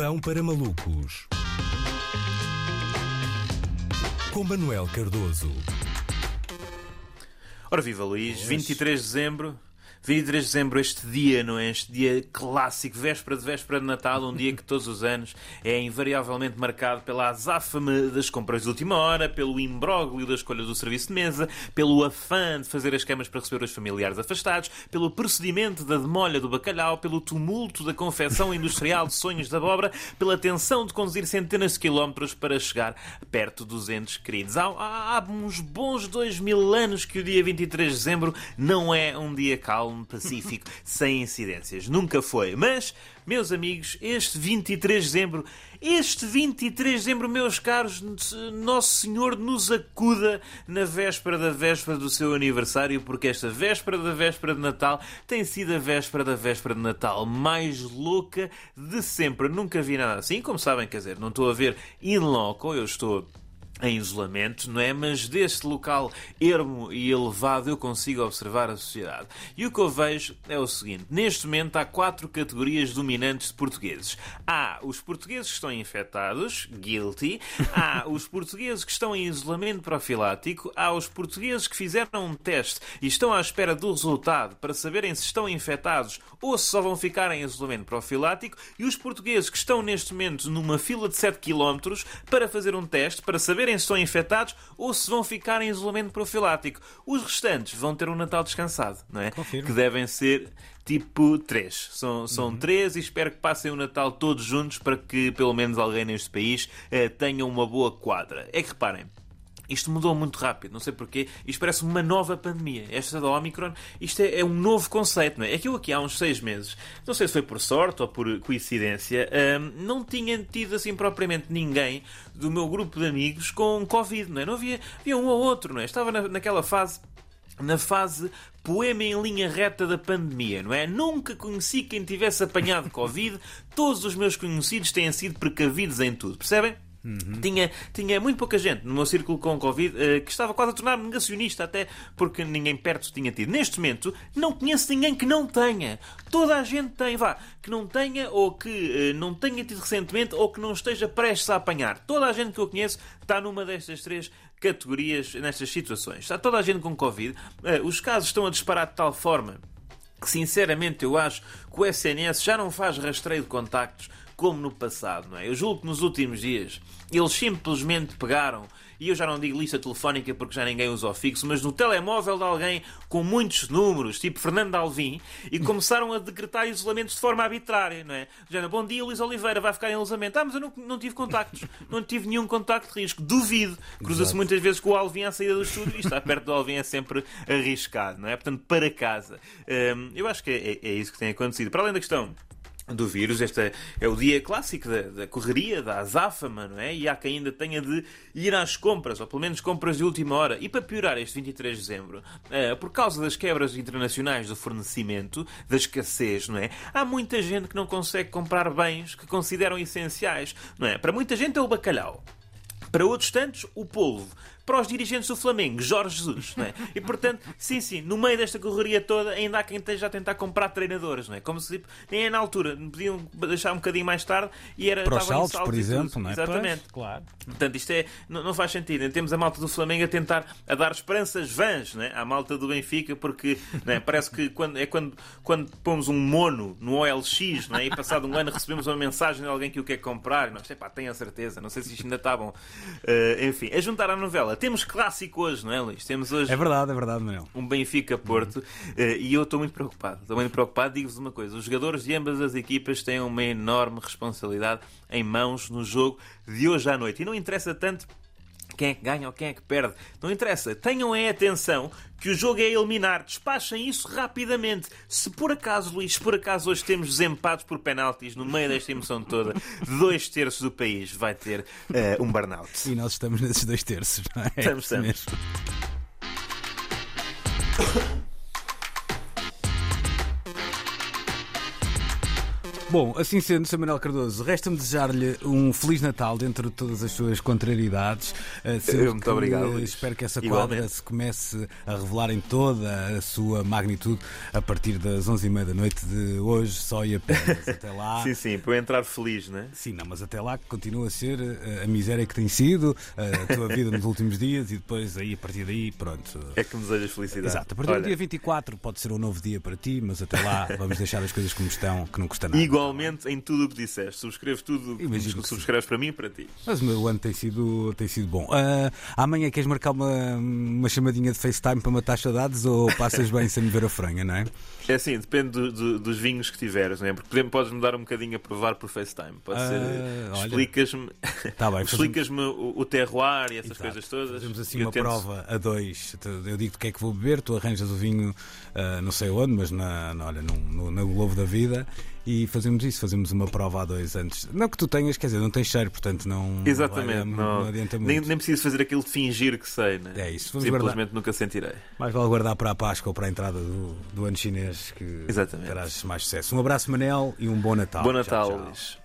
Pão para malucos. Com Manuel Cardoso. Ora viva Luís, 23 de dezembro. 23 de dezembro, este dia, não é? Este dia clássico, véspera de véspera de Natal, um dia que todos os anos é invariavelmente marcado pela azáfame das compras de última hora, pelo imbróglio da escolha do serviço de mesa, pelo afã de fazer as camas para receber os familiares afastados, pelo procedimento da demolha do bacalhau, pelo tumulto da confecção industrial de sonhos da abóbora, pela tensão de conduzir centenas de quilómetros para chegar perto dos entes queridos. Há, há, há uns bons dois mil anos que o dia 23 de dezembro não é um dia calmo calmo, pacífico, sem incidências. Nunca foi. Mas, meus amigos, este 23 de dezembro, este 23 de dezembro, meus caros, Nosso Senhor nos acuda na véspera da véspera do seu aniversário, porque esta véspera da véspera de Natal tem sido a véspera da véspera de Natal mais louca de sempre. Nunca vi nada assim. Como sabem, quer dizer, não estou a ver in loco, eu estou em isolamento, não é? Mas deste local ermo e elevado eu consigo observar a sociedade. E o que eu vejo é o seguinte: neste momento há quatro categorias dominantes de portugueses. Há os portugueses que estão infectados, guilty. Há os portugueses que estão em isolamento profilático. Há os portugueses que fizeram um teste e estão à espera do resultado para saberem se estão infectados ou se só vão ficar em isolamento profilático. E os portugueses que estão neste momento numa fila de 7 km para fazer um teste, para saberem se estão infectados ou se vão ficar em isolamento profilático. Os restantes vão ter um Natal descansado, não é? Confirmo. Que devem ser tipo três. São, são uhum. três e espero que passem o Natal todos juntos para que pelo menos alguém neste país eh, tenha uma boa quadra. É que reparem, isto mudou muito rápido, não sei porquê. Isto parece uma nova pandemia. Esta da Omicron, isto é, é um novo conceito, não é? Aquilo aqui há uns seis meses, não sei se foi por sorte ou por coincidência, hum, não tinha tido assim propriamente ninguém do meu grupo de amigos com Covid, não é? Não havia, havia um ou outro, não é? Estava na, naquela fase na fase poema em linha reta da pandemia, não é? Nunca conheci quem tivesse apanhado Covid, todos os meus conhecidos têm sido precavidos em tudo, percebem? Uhum. Tinha, tinha muito pouca gente no meu círculo com Covid uh, que estava quase a tornar-me negacionista, até porque ninguém perto tinha tido. Neste momento, não conheço ninguém que não tenha. Toda a gente tem, vá, que não tenha ou que uh, não tenha tido recentemente ou que não esteja prestes a apanhar. Toda a gente que eu conheço está numa destas três categorias, nestas situações. Está toda a gente com Covid. Uh, os casos estão a disparar de tal forma que, sinceramente, eu acho que o SNS já não faz rastreio de contactos como no passado, não é? Eu julgo que nos últimos dias eles simplesmente pegaram, e eu já não digo lista telefónica porque já ninguém usa o fixo, mas no telemóvel de alguém com muitos números, tipo Fernando Alvim, e começaram a decretar isolamentos de forma arbitrária, não é? Já, bom dia, Luís Oliveira, vai ficar em isolamento. Ah, mas eu não, não tive contactos, não tive nenhum contacto de risco. Duvido. Cruza-se muitas vezes com o Alvim à saída do estúdio e estar perto do Alvim é sempre arriscado, não é? Portanto, para casa. Hum, eu acho que é, é, é isso que tem acontecido. Para além da questão do vírus. Este é o dia clássico da, da, correria, da azáfama, não é? E há quem ainda tenha de ir às compras, ou pelo menos compras de última hora. E para piorar este 23 de dezembro, é, por causa das quebras internacionais do fornecimento, da escassez, não é? Há muita gente que não consegue comprar bens que consideram essenciais, não é? Para muita gente é o bacalhau. Para outros tantos, o polvo para os dirigentes do Flamengo, Jorge Jesus, não é? E portanto, sim, sim, no meio desta correria toda, ainda há quem esteja a tentar comprar treinadores, não é? Como se tipo, nem é na altura, podiam deixar um bocadinho mais tarde e era. Para os saltos, por exemplo, não é? Exatamente. Pois, claro. Portanto, isto é, não, não, faz sentido. Temos a malta do Flamengo a tentar a dar esperanças vãs não é? à malta do Benfica, porque não é? parece que quando, é quando, quando pomos um mono no OLX não é? e passado um ano recebemos uma mensagem de alguém que o quer comprar, e nós, epá, tenho a certeza, não sei se isto ainda está bom. Uh, enfim, a juntar à novela temos clássico hoje, não é, Luís? Temos hoje. É verdade, é verdade, Manuel. Um Benfica-Porto. Uhum. Uh, e eu estou muito preocupado. Estou muito preocupado. Digo-vos uma coisa: os jogadores de ambas as equipas têm uma enorme responsabilidade em mãos no jogo de hoje à noite. E não interessa tanto quem é que ganha ou quem é que perde. Não interessa. Tenham a atenção que o jogo é eliminar. Despachem isso rapidamente. Se por acaso, Luís, por acaso hoje temos desempates por penaltis no meio desta emoção toda, dois terços do país vai ter uh, um burnout. E nós estamos nesses dois terços, não é? Estamos, estamos. Bom, assim sendo, Sr. Manuel Cardoso, resta-me desejar-lhe um Feliz Natal dentro de todas as suas contrariedades. eh, Eu, muito que, obrigado, Luís. Espero que essa Igualmente. quadra se comece a revelar em toda a sua magnitude a partir das 11h30 da noite de hoje, só e apenas. Até lá. Sim, sim, para eu entrar feliz, né? Sim, não, mas até lá que continua a ser eh, a miséria que tem sido eh, a tua vida nos últimos dias e depois aí a partir daí, pronto. É que me desejas felicidade. Exato, a partir do Olha, dia 24 pode ser um novo dia para ti, mas até lá vamos deixar as coisas como estão, que não custa nada. Igualmente em tudo o que disseste. Subscrevo tudo Imagino que subscreves para mim e para ti. Mas o meu ano tem sido, tem sido bom. Ah, amanhã queres marcar uma, uma chamadinha de FaceTime para matar saudades ou passas bem sem me ver a franha, não é? É assim, depende do- do- dos vinhos que tiveres, né? porque por exemplo, podes-me dar um bocadinho a provar por FaceTime. Pode Ah, ser. olha. Explicas-me Tá bem, fazemos- explicas-me o, o terroir e essas Exato. coisas todas. Fazemos assim uma tento- prova a dois. Eu digo-te o que é que vou beber, tu arranjas o vinho, ah, não sei onde, mas na, na- olha, no, no, no Globo da Vida. E fazemos isso, fazemos uma prova a dois antes. Não que tu tenhas, quer dizer, não tens cheiro, portanto não, Exatamente, olha, não, não adianta muito. nem, nem preciso fazer aquilo de fingir que sei, né? É isso, simplesmente nunca sentirei. Mais vale guardar para a Páscoa ou para a entrada do, do ano chinês que Exatamente. terás mais sucesso. Um abraço, Manel, e um bom Natal. Bom Tchau, Natal, tchau. Luís.